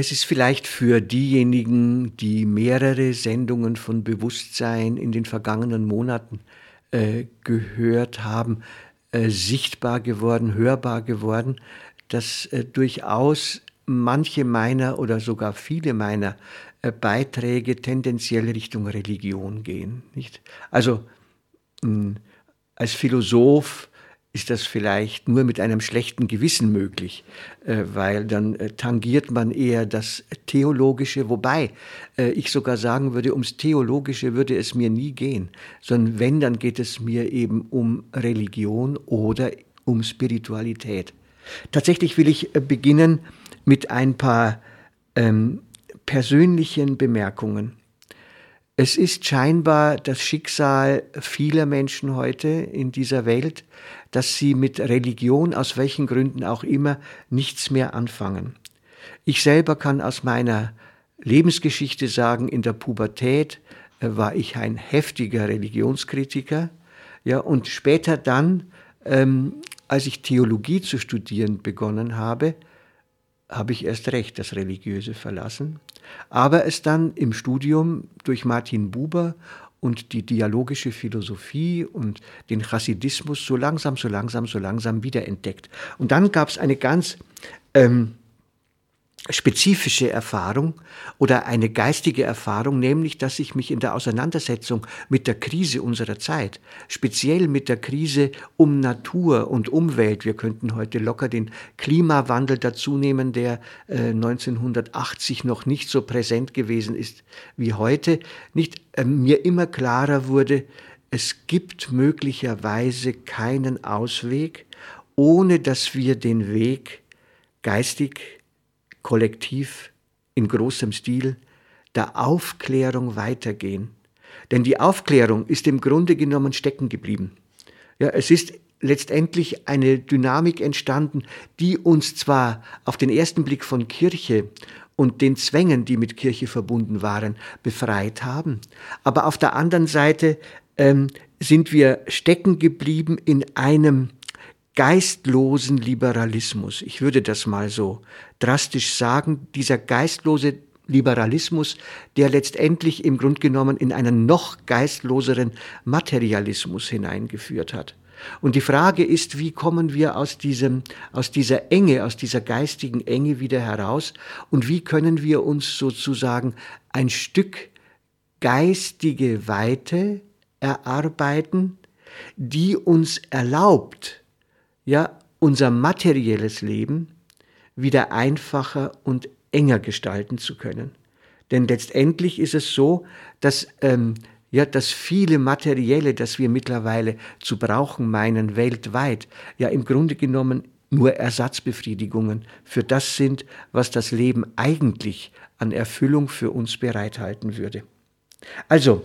Es ist vielleicht für diejenigen, die mehrere Sendungen von Bewusstsein in den vergangenen Monaten äh, gehört haben, äh, sichtbar geworden, hörbar geworden, dass äh, durchaus manche meiner oder sogar viele meiner äh, Beiträge tendenziell Richtung Religion gehen. Nicht? Also mh, als Philosoph ist das vielleicht nur mit einem schlechten Gewissen möglich, äh, weil dann äh, tangiert man eher das Theologische, wobei äh, ich sogar sagen würde, ums Theologische würde es mir nie gehen, sondern wenn, dann geht es mir eben um Religion oder um Spiritualität. Tatsächlich will ich beginnen mit ein paar ähm, persönlichen Bemerkungen. Es ist scheinbar das Schicksal vieler Menschen heute in dieser Welt, dass sie mit Religion aus welchen Gründen auch immer nichts mehr anfangen. Ich selber kann aus meiner Lebensgeschichte sagen, in der Pubertät äh, war ich ein heftiger Religionskritiker, ja, und später dann, ähm, als ich Theologie zu studieren begonnen habe, habe ich erst recht das Religiöse verlassen, aber es dann im Studium durch Martin Buber und die dialogische Philosophie und den Chassidismus so langsam, so langsam, so langsam wiederentdeckt. Und dann gab es eine ganz ähm, spezifische Erfahrung oder eine geistige Erfahrung, nämlich dass ich mich in der Auseinandersetzung mit der Krise unserer Zeit, speziell mit der Krise um Natur und Umwelt, wir könnten heute locker den Klimawandel dazu nehmen, der äh, 1980 noch nicht so präsent gewesen ist wie heute, nicht äh, mir immer klarer wurde, es gibt möglicherweise keinen Ausweg, ohne dass wir den Weg geistig kollektiv in großem Stil der Aufklärung weitergehen. Denn die Aufklärung ist im Grunde genommen stecken geblieben. Ja, es ist letztendlich eine Dynamik entstanden, die uns zwar auf den ersten Blick von Kirche und den Zwängen, die mit Kirche verbunden waren, befreit haben, aber auf der anderen Seite ähm, sind wir stecken geblieben in einem geistlosen Liberalismus. Ich würde das mal so drastisch sagen, dieser geistlose Liberalismus, der letztendlich im Grunde genommen in einen noch geistloseren Materialismus hineingeführt hat. Und die Frage ist, wie kommen wir aus diesem, aus dieser Enge, aus dieser geistigen Enge wieder heraus und wie können wir uns sozusagen ein Stück geistige Weite erarbeiten, die uns erlaubt, ja unser materielles Leben wieder einfacher und enger gestalten zu können. Denn letztendlich ist es so, dass ähm, ja, das viele Materielle, das wir mittlerweile zu brauchen meinen weltweit, ja im Grunde genommen nur Ersatzbefriedigungen für das sind, was das Leben eigentlich an Erfüllung für uns bereithalten würde. Also,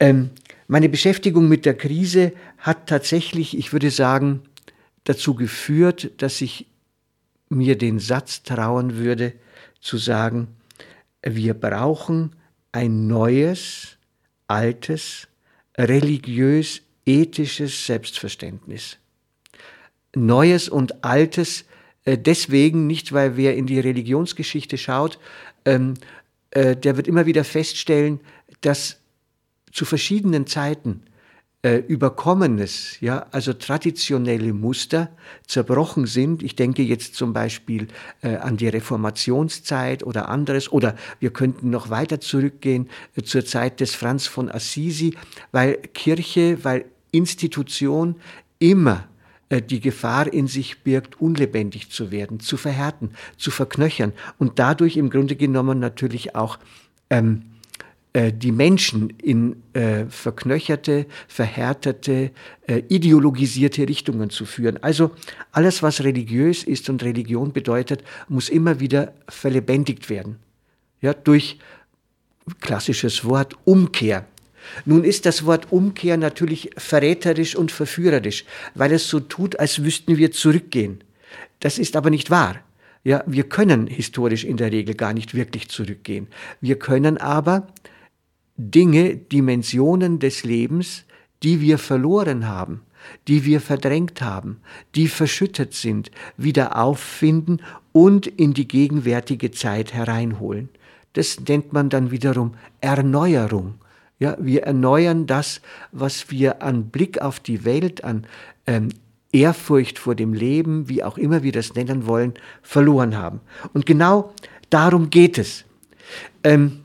ähm, meine Beschäftigung mit der Krise hat tatsächlich, ich würde sagen, dazu geführt, dass ich mir den Satz trauen würde, zu sagen, wir brauchen ein neues, altes, religiös-ethisches Selbstverständnis. Neues und altes äh, deswegen nicht, weil wer in die Religionsgeschichte schaut, ähm, äh, der wird immer wieder feststellen, dass zu verschiedenen Zeiten äh, Überkommenes, ja, also traditionelle Muster zerbrochen sind. Ich denke jetzt zum Beispiel äh, an die Reformationszeit oder anderes, oder wir könnten noch weiter zurückgehen äh, zur Zeit des Franz von Assisi, weil Kirche, weil Institution immer äh, die Gefahr in sich birgt, unlebendig zu werden, zu verhärten, zu verknöchern und dadurch im Grunde genommen natürlich auch ähm, äh, die Menschen in äh, verknöcherte, verhärtete, äh, ideologisierte Richtungen zu führen. Also alles, was religiös ist und Religion bedeutet, muss immer wieder verlebendigt werden. Ja, durch klassisches Wort Umkehr. Nun ist das Wort Umkehr natürlich verräterisch und verführerisch, weil es so tut, als wüssten wir zurückgehen. Das ist aber nicht wahr. Ja, wir können historisch in der Regel gar nicht wirklich zurückgehen. Wir können aber Dinge, Dimensionen des Lebens, die wir verloren haben, die wir verdrängt haben, die verschüttet sind, wieder auffinden und in die gegenwärtige Zeit hereinholen. Das nennt man dann wiederum Erneuerung. Ja, wir erneuern das, was wir an Blick auf die Welt, an ähm, Ehrfurcht vor dem Leben, wie auch immer wir das nennen wollen, verloren haben. Und genau darum geht es. Ähm,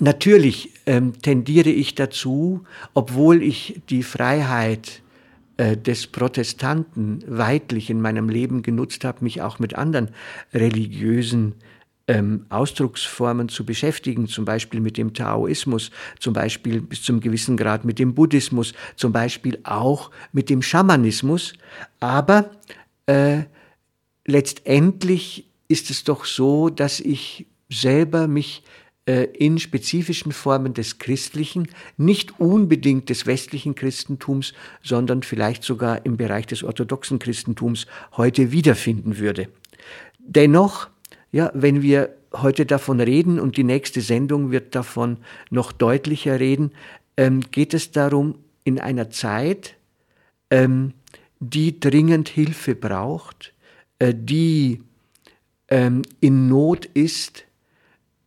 natürlich ähm, tendiere ich dazu, obwohl ich die Freiheit äh, des Protestanten weitlich in meinem Leben genutzt habe, mich auch mit anderen religiösen ähm, Ausdrucksformen zu beschäftigen, zum Beispiel mit dem Taoismus, zum Beispiel bis zum gewissen Grad mit dem Buddhismus, zum Beispiel auch mit dem Schamanismus. Aber äh, letztendlich ist es doch so, dass ich selber mich in spezifischen Formen des Christlichen, nicht unbedingt des westlichen Christentums, sondern vielleicht sogar im Bereich des orthodoxen Christentums heute wiederfinden würde. Dennoch ja, wenn wir heute davon reden und die nächste Sendung wird davon noch deutlicher reden, ähm, geht es darum, in einer Zeit, ähm, die dringend Hilfe braucht, äh, die ähm, in Not ist,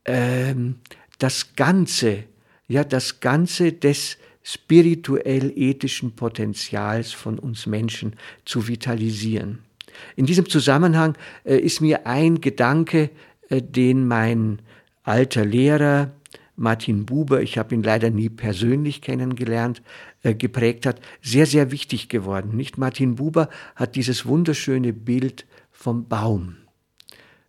ähm, das Ganze, ja, das Ganze des spirituell-ethischen Potenzials von uns Menschen zu vitalisieren. In diesem Zusammenhang äh, ist mir ein Gedanke, äh, den mein alter Lehrer Martin Buber, ich habe ihn leider nie persönlich kennengelernt, äh, geprägt hat, sehr, sehr wichtig geworden. Nicht Martin Buber hat dieses wunderschöne Bild vom Baum.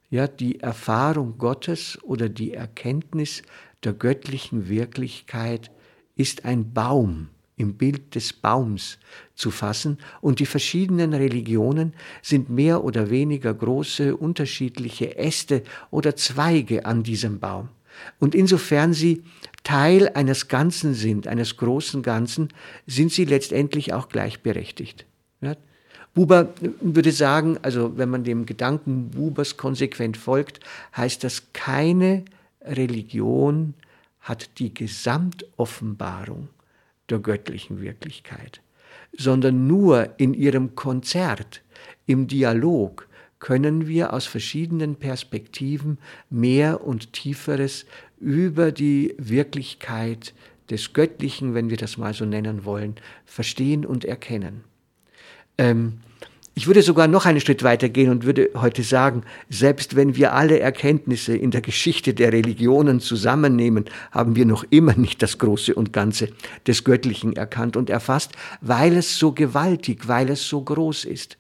Ja, die Erfahrung Gottes oder die Erkenntnis der göttlichen Wirklichkeit ist ein Baum im Bild des Baums zu fassen, und die verschiedenen Religionen sind mehr oder weniger große unterschiedliche Äste oder Zweige an diesem Baum. Und insofern sie Teil eines Ganzen sind, eines großen Ganzen, sind sie letztendlich auch gleichberechtigt. Ja? Buber würde sagen, also wenn man dem Gedanken Bubers konsequent folgt, heißt das, keine Religion hat die Gesamtoffenbarung der göttlichen Wirklichkeit, sondern nur in ihrem Konzert, im Dialog können wir aus verschiedenen Perspektiven mehr und tieferes über die Wirklichkeit des Göttlichen, wenn wir das mal so nennen wollen, verstehen und erkennen. Ähm, ich würde sogar noch einen Schritt weiter gehen und würde heute sagen, selbst wenn wir alle Erkenntnisse in der Geschichte der Religionen zusammennehmen, haben wir noch immer nicht das Große und Ganze des Göttlichen erkannt und erfasst, weil es so gewaltig, weil es so groß ist.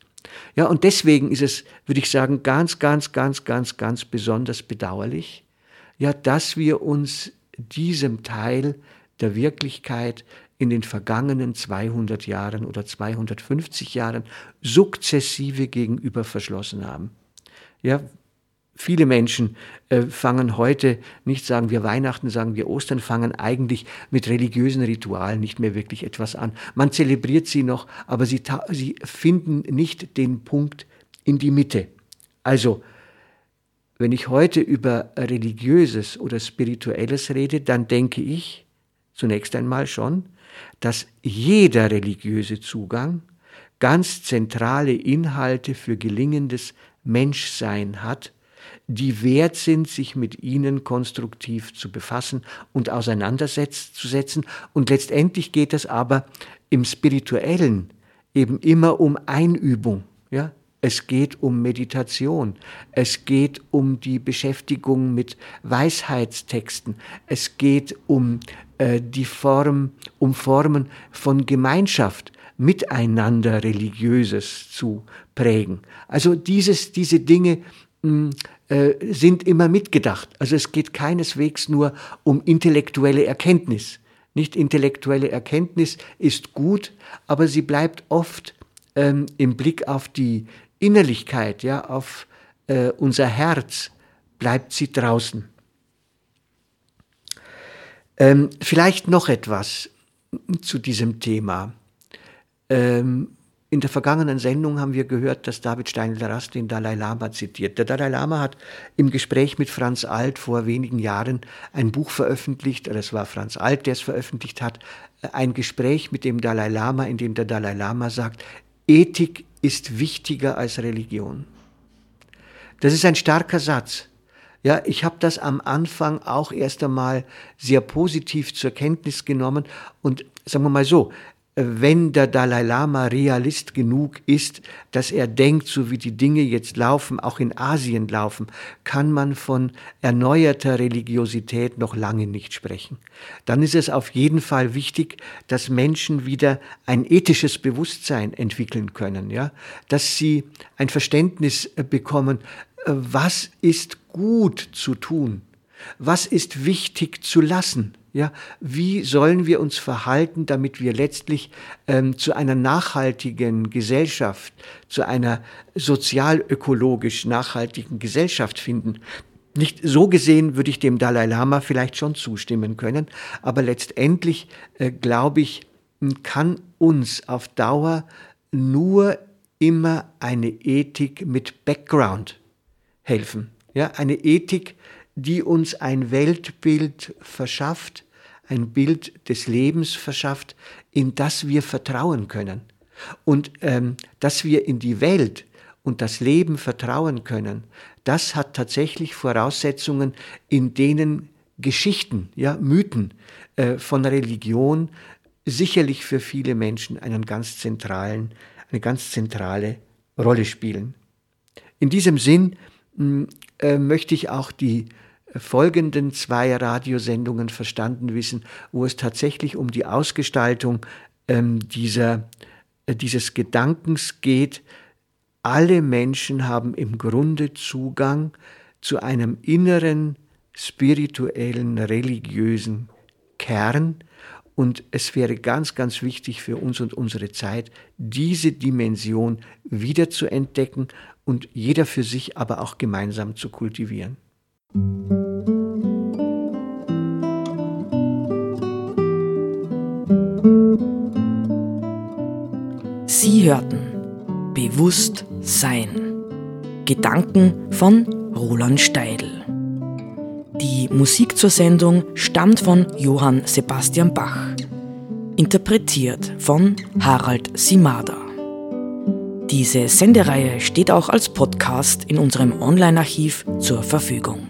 Ja, und deswegen ist es, würde ich sagen, ganz, ganz, ganz, ganz, ganz besonders bedauerlich, ja, dass wir uns diesem Teil der Wirklichkeit in den vergangenen 200 Jahren oder 250 Jahren sukzessive gegenüber verschlossen haben. Ja, viele Menschen äh, fangen heute, nicht sagen wir Weihnachten, sagen wir Ostern, fangen eigentlich mit religiösen Ritualen nicht mehr wirklich etwas an. Man zelebriert sie noch, aber sie, sie finden nicht den Punkt in die Mitte. Also, wenn ich heute über religiöses oder spirituelles rede, dann denke ich zunächst einmal schon dass jeder religiöse Zugang ganz zentrale Inhalte für gelingendes Menschsein hat, die wert sind, sich mit ihnen konstruktiv zu befassen und auseinanderzusetzen. Und letztendlich geht es aber im Spirituellen eben immer um Einübung. Ja? Es geht um Meditation. Es geht um die Beschäftigung mit Weisheitstexten. Es geht um äh, die Form, um Formen von Gemeinschaft, miteinander Religiöses zu prägen. Also dieses, diese Dinge mh, hm, äh, sind immer mitgedacht. Also es geht keineswegs nur um intellektuelle Erkenntnis. Nicht intellektuelle Erkenntnis ist gut, aber sie bleibt oft ähm, im Blick auf die Innerlichkeit, ja, auf äh, unser Herz, bleibt sie draußen. Ähm, vielleicht noch etwas zu diesem Thema. Ähm, in der vergangenen Sendung haben wir gehört, dass David Steindl-Rast den Dalai Lama zitiert. Der Dalai Lama hat im Gespräch mit Franz Alt vor wenigen Jahren ein Buch veröffentlicht, es war Franz Alt, der es veröffentlicht hat, ein Gespräch mit dem Dalai Lama, in dem der Dalai Lama sagt, Ethik ist wichtiger als Religion. Das ist ein starker Satz. Ja, ich habe das am Anfang auch erst einmal sehr positiv zur Kenntnis genommen und sagen wir mal so, wenn der Dalai Lama Realist genug ist, dass er denkt, so wie die Dinge jetzt laufen, auch in Asien laufen, kann man von erneuerter Religiosität noch lange nicht sprechen. Dann ist es auf jeden Fall wichtig, dass Menschen wieder ein ethisches Bewusstsein entwickeln können, ja, dass sie ein Verständnis bekommen, was ist gut zu tun, was ist wichtig zu lassen ja, wie sollen wir uns verhalten, damit wir letztlich ähm, zu einer nachhaltigen Gesellschaft, zu einer sozial-ökologisch nachhaltigen Gesellschaft finden? Nicht so gesehen würde ich dem Dalai Lama vielleicht schon zustimmen können, aber letztendlich äh, glaube ich, kann uns auf Dauer nur immer eine Ethik mit Background helfen. Ja, eine Ethik, die uns ein Weltbild verschafft, ein Bild des Lebens verschafft, in das wir vertrauen können. Und ähm, dass wir in die Welt und das Leben vertrauen können, das hat tatsächlich Voraussetzungen, in denen Geschichten, ja, Mythen äh, von Religion sicherlich für viele Menschen einen ganz zentralen, eine ganz zentrale Rolle spielen. In diesem Sinn mh, äh, möchte ich auch die folgenden zwei Radiosendungen verstanden wissen, wo es tatsächlich um die Ausgestaltung ähm, dieser, äh, dieses Gedankens geht. Alle Menschen haben im Grunde Zugang zu einem inneren, spirituellen, religiösen Kern. Und es wäre ganz, ganz wichtig für uns und unsere Zeit, diese Dimension wieder zu entdecken und jeder für sich, aber auch gemeinsam zu kultivieren. Sie hörten Bewusst Sein. Gedanken von Roland Steidl. Die Musik zur Sendung stammt von Johann Sebastian Bach. Interpretiert von Harald Simada. Diese Sendereihe steht auch als Podcast in unserem Online-Archiv zur Verfügung.